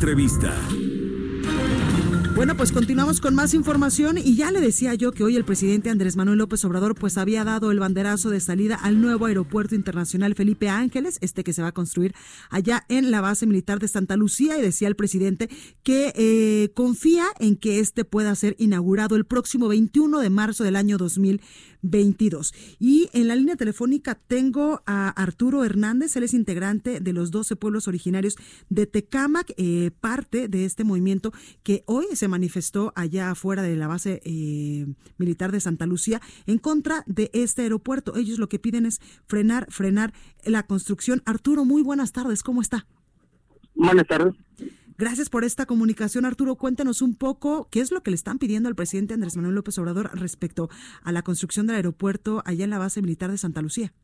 Entrevista. Bueno, pues continuamos con más información y ya le decía yo que hoy el presidente Andrés Manuel López Obrador pues había dado el banderazo de salida al nuevo aeropuerto internacional Felipe Ángeles, este que se va a construir allá en la base militar de Santa Lucía y decía el presidente que eh, confía en que este pueda ser inaugurado el próximo 21 de marzo del año 2022. Y en la línea telefónica tengo a Arturo Hernández, él es integrante de los 12 pueblos originarios de Tecámac, eh, parte de este movimiento que hoy se manifestó allá afuera de la base eh, militar de Santa Lucía en contra de este aeropuerto. Ellos lo que piden es frenar, frenar la construcción. Arturo, muy buenas tardes, ¿cómo está? Buenas tardes. Gracias por esta comunicación, Arturo. Cuéntanos un poco qué es lo que le están pidiendo al presidente Andrés Manuel López Obrador respecto a la construcción del aeropuerto allá en la base militar de Santa Lucía.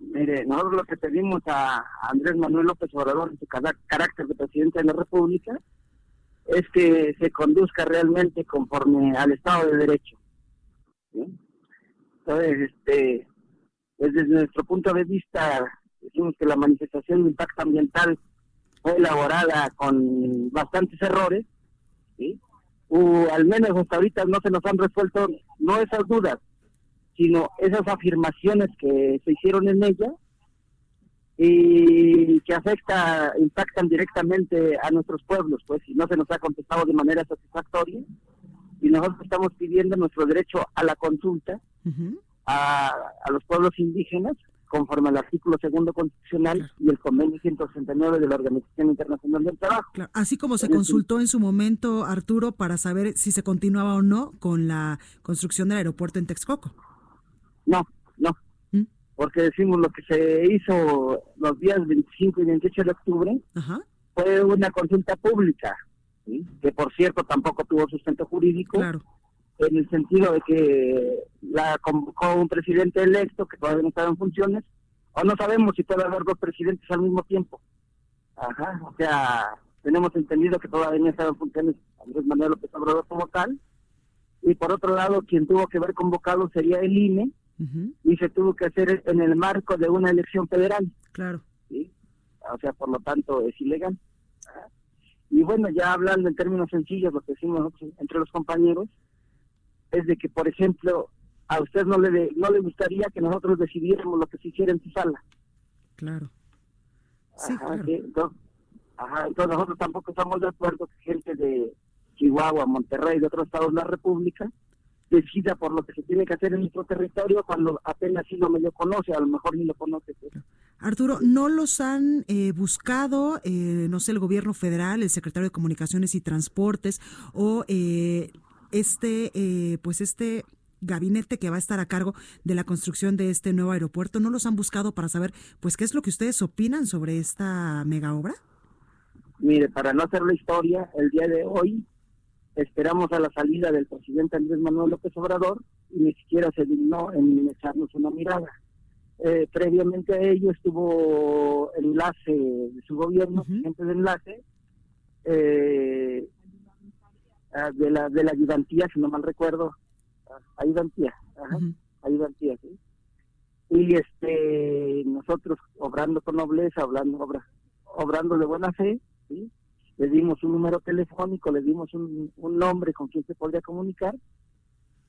Mire, nosotros lo que pedimos a Andrés Manuel López Obrador en su carácter de presidente de la República es que se conduzca realmente conforme al Estado de Derecho. Entonces, este, desde nuestro punto de vista, decimos que la manifestación de impacto ambiental fue elaborada con bastantes errores, o al menos hasta ahorita no se nos han resuelto no esas dudas, sino esas afirmaciones que se hicieron en ella y que afecta, impactan directamente a nuestros pueblos, pues, y no se nos ha contestado de manera satisfactoria. Y nosotros estamos pidiendo nuestro derecho a la consulta a, los pueblos indígenas, conforme al artículo segundo constitucional y el convenio 169 de la Organización Internacional del Trabajo. Así como se consultó en su momento, Arturo, para saber si se continuaba o no con la construcción del aeropuerto en Texcoco. No, no, porque decimos lo que se hizo los días 25 y 28 de octubre fue una consulta pública, que por cierto tampoco tuvo sustento jurídico, en el sentido de que la convocó un presidente electo que todavía no estaba en funciones, o no sabemos si puede haber dos presidentes al mismo tiempo. Ajá, o sea, tenemos entendido que todavía no estaba en funciones Andrés Manuel López Obrador como tal, y por otro lado, quien tuvo que haber convocado sería el INE, y se tuvo que hacer en el marco de una elección federal. Claro. ¿sí? O sea, por lo tanto, es ilegal. Y bueno, ya hablando en términos sencillos, lo que decimos nosotros entre los compañeros, es de que, por ejemplo, a usted no le no le gustaría que nosotros decidiéramos lo que se hiciera en su sala. Claro. Sí, entonces, ajá, entonces nosotros tampoco estamos de acuerdo que gente de Chihuahua, Monterrey, de otros estados de la República, decida por lo que se tiene que hacer en nuestro territorio cuando apenas sí lo medio conoce, a lo mejor ni lo conoce. Arturo, ¿no los han eh, buscado, eh, no sé, el gobierno federal, el secretario de Comunicaciones y Transportes o eh, este, pues este gabinete que va a estar a cargo de la construcción de este nuevo aeropuerto, ¿no los han buscado para saber, pues, qué es lo que ustedes opinan sobre esta mega obra? Mire, para no hacer la historia, el día de hoy esperamos a la salida del presidente Andrés Manuel López Obrador y ni siquiera se dignó en echarnos una mirada. Eh, previamente a ello estuvo enlace de su gobierno, gente de enlace, eh, ah, de la de la ayudantía, si no mal recuerdo, ah, ayudantía, ayudantía, ¿sí? Y este nosotros obrando con nobleza, hablando obra, obrando de buena fe, ¿sí? le dimos un número telefónico, le dimos un, nombre con quien se podría comunicar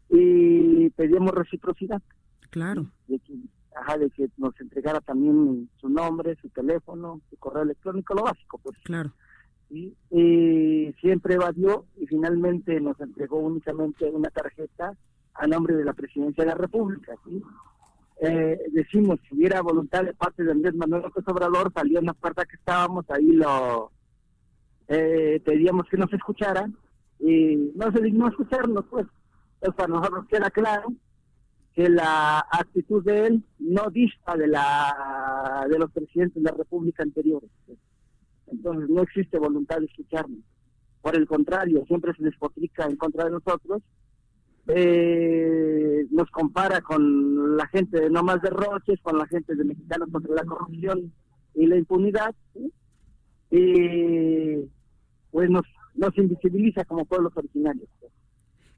y pedimos reciprocidad. Claro. De que, ajá, de que nos entregara también su nombre, su teléfono, su correo electrónico, lo básico, pues. Claro. Y, y siempre evadió y finalmente nos entregó únicamente una tarjeta a nombre de la presidencia de la República. ¿sí? Eh, decimos, si hubiera voluntad de parte de Andrés Manuel López Obrador, salió en la puerta que estábamos, ahí lo eh, pedíamos que nos escuchara y no se dignó escucharnos, pues. Entonces, para nosotros queda claro que la actitud de él no dista de la de los presidentes de la República anteriores. Entonces no existe voluntad de escucharnos. Por el contrario, siempre se despotrica en contra de nosotros. Eh, nos compara con la gente de No Más Derroches, con la gente de Mexicanos contra la Corrupción y la Impunidad. Y pues nos, nos invisibiliza como pueblos originarios.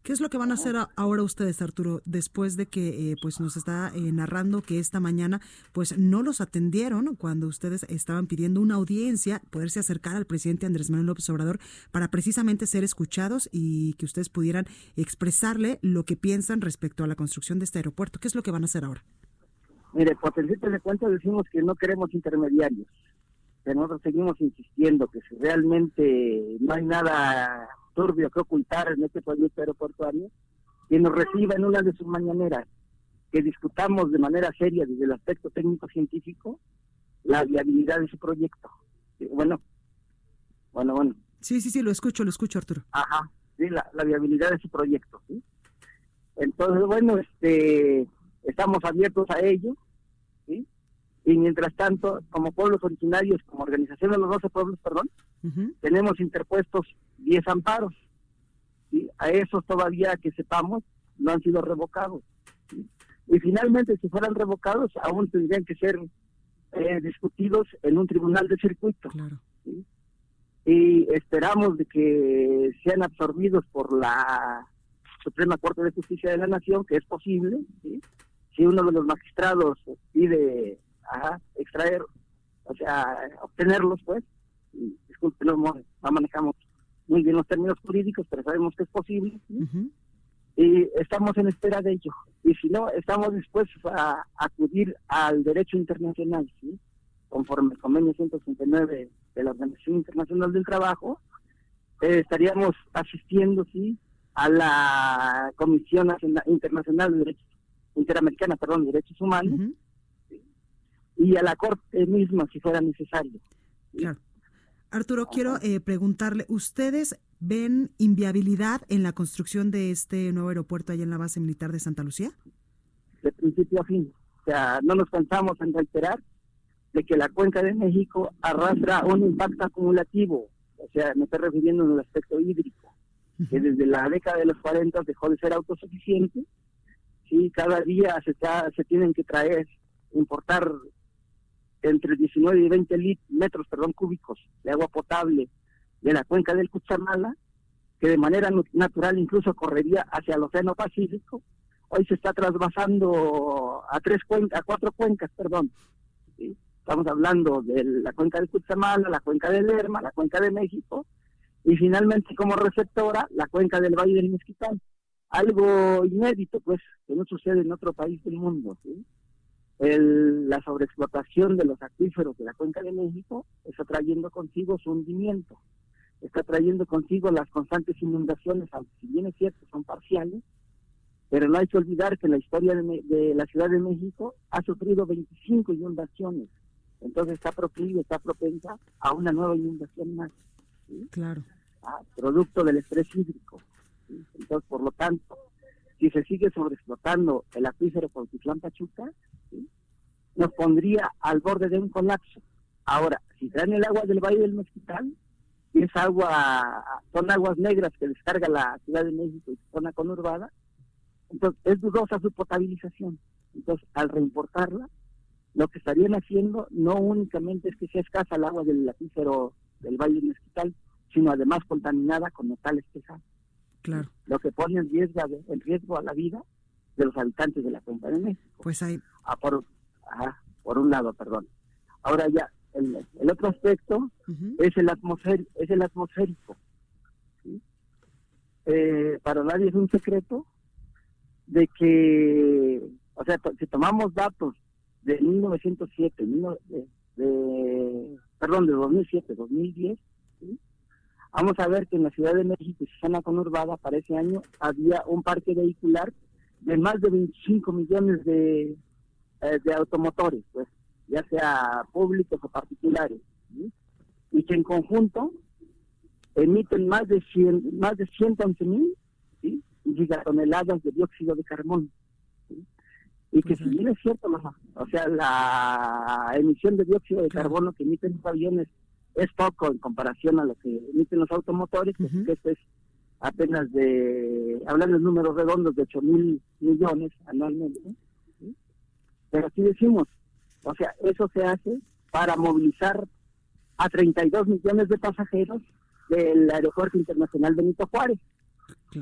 ¿Qué es lo que van a hacer ahora ustedes, Arturo, después de que eh, pues nos está eh, narrando que esta mañana pues no los atendieron cuando ustedes estaban pidiendo una audiencia, poderse acercar al presidente Andrés Manuel López Obrador para precisamente ser escuchados y que ustedes pudieran expresarle lo que piensan respecto a la construcción de este aeropuerto? ¿Qué es lo que van a hacer ahora? Mire, por de cuenta decimos que no queremos intermediarios, que nosotros seguimos insistiendo que si realmente no hay nada turbio que ocultar en este proyecto aeroportuario, que nos reciba en una de sus mañaneras, que discutamos de manera seria desde el aspecto técnico-científico la viabilidad de su proyecto. Bueno, bueno, bueno. Sí, sí, sí, lo escucho, lo escucho, Arturo. Ajá, sí, la, la viabilidad de su proyecto, ¿sí? Entonces, bueno, este, estamos abiertos a ello, ¿sí? Y mientras tanto, como pueblos originarios, como organización de los 12 pueblos, perdón, tenemos interpuestos 10 amparos. y A esos todavía que sepamos no han sido revocados. Y finalmente, si fueran revocados, aún tendrían que ser eh, discutidos en un tribunal de circuito. Y esperamos de que sean absorbidos por la Suprema Corte de Justicia de la Nación, que es posible, si uno de los magistrados pide extraer, o sea, obtenerlos, pues, disculpen, no, manejamos muy bien los términos jurídicos, pero sabemos que es posible. Y estamos en espera de ello. Y si no, estamos dispuestos a, acudir al derecho internacional, ¿sí? conforme el convenio 169 de la Organización Internacional del Trabajo, eh, estaríamos asistiendo sí a la Comisión Internacional de Derechos Interamericana, perdón, de Derechos Humanos, y a la Corte misma si fuera necesario. Claro. Arturo, quiero eh, preguntarle, ¿ustedes ven inviabilidad en la construcción de este nuevo aeropuerto allá en la base militar de Santa Lucía? De principio a fin. O sea, no nos cansamos en reiterar de que la cuenca de México arrastra un impacto acumulativo. O sea, me estoy refiriendo en el aspecto hídrico, que desde la década de los 40 dejó de ser autosuficiente. Sí, cada día se, se tienen que traer, importar entre 19 y 20 metros perdón, cúbicos de agua potable de la cuenca del Cuchamala, que de manera natural incluso correría hacia el Océano Pacífico, hoy se está trasvasando a tres cuencas, a cuatro cuencas, perdón. Estamos hablando de la cuenca del Cuchamala, la cuenca del Lerma, la cuenca de México, y finalmente como receptora, la cuenca del Valle del Mezquital. Algo inédito, pues, que no sucede en otro país del mundo. El, la sobreexplotación de los acuíferos de la cuenca de México está trayendo consigo su hundimiento, está trayendo consigo las constantes inundaciones, aunque si bien es cierto son parciales, pero no hay que olvidar que la historia de, la Ciudad de México ha sufrido 25 inundaciones, entonces está proclive, está propensa a una nueva inundación más. Claro. Ah, producto del estrés hídrico. Entonces, por lo tanto, si se sigue sobreexplotando el acuífero Cuautitlán Pachuca, nos pondría al borde de un colapso. Ahora, si traen el agua del Valle del Mezquital, y es agua, son aguas negras que descarga la Ciudad de México y zona conurbada, entonces es dudosa su potabilización. Entonces, al reimportarla, lo que estarían haciendo no únicamente es que sea escasa el agua del acuífero del Valle del Mezquital, sino además contaminada con metales pesados. Claro. Lo que pone en riesgo, en riesgo a la vida de los habitantes de la cuenca de México. Pues hay... Ah, por, por un lado, perdón. Ahora ya, el, el otro aspecto es, el atmosférico, es el atmosférico. Eh, para nadie es un secreto de que, o sea, si tomamos datos de 1907, de, de, perdón, de 2007, 2010, Vamos a ver que en la Ciudad de México y su zona conurbada para ese año había un parque vehicular de más de 25 millones de, eh, de automotores, pues, ya sea públicos o particulares, y que en conjunto emiten más de 100, más de 111 mil gigatoneladas de dióxido de carbono. Y que si bien es cierto, o sea, la emisión de dióxido de carbono que emiten los aviones es poco en comparación a lo que emiten los automotores, que esto es apenas de, hablando de números redondos, de 8 mil millones anualmente. Pero así decimos, o sea, eso se hace para movilizar a 32 millones de pasajeros del Aeropuerto Internacional Benito Juárez.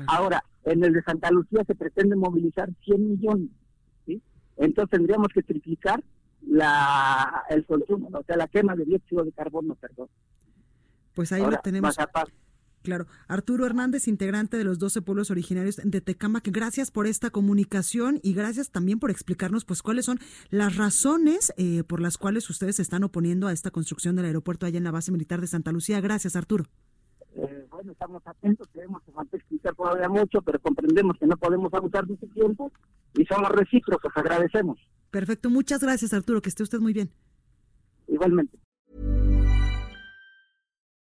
Ahora, en el de Santa Lucía se pretende movilizar 100 millones. ¿sí? Entonces tendríamos que triplicar la el consumo, o sea, la quema de dióxido de carbono, perdón. Pues ahí lo tenemos. Claro. Arturo Hernández, integrante de los 12 pueblos originarios de Tecamac, gracias por esta comunicación y gracias también por explicarnos pues cuáles son las razones eh, por las cuales ustedes se están oponiendo a esta construcción del aeropuerto allá en la base militar de Santa Lucía. Gracias, Arturo. Eh, bueno, estamos atentos, queremos que falta explicar todavía mucho, pero comprendemos que no podemos abusar de ese tiempo y somos recíprocos, agradecemos. Perfecto, muchas gracias, Arturo, que esté usted muy bien. Igualmente.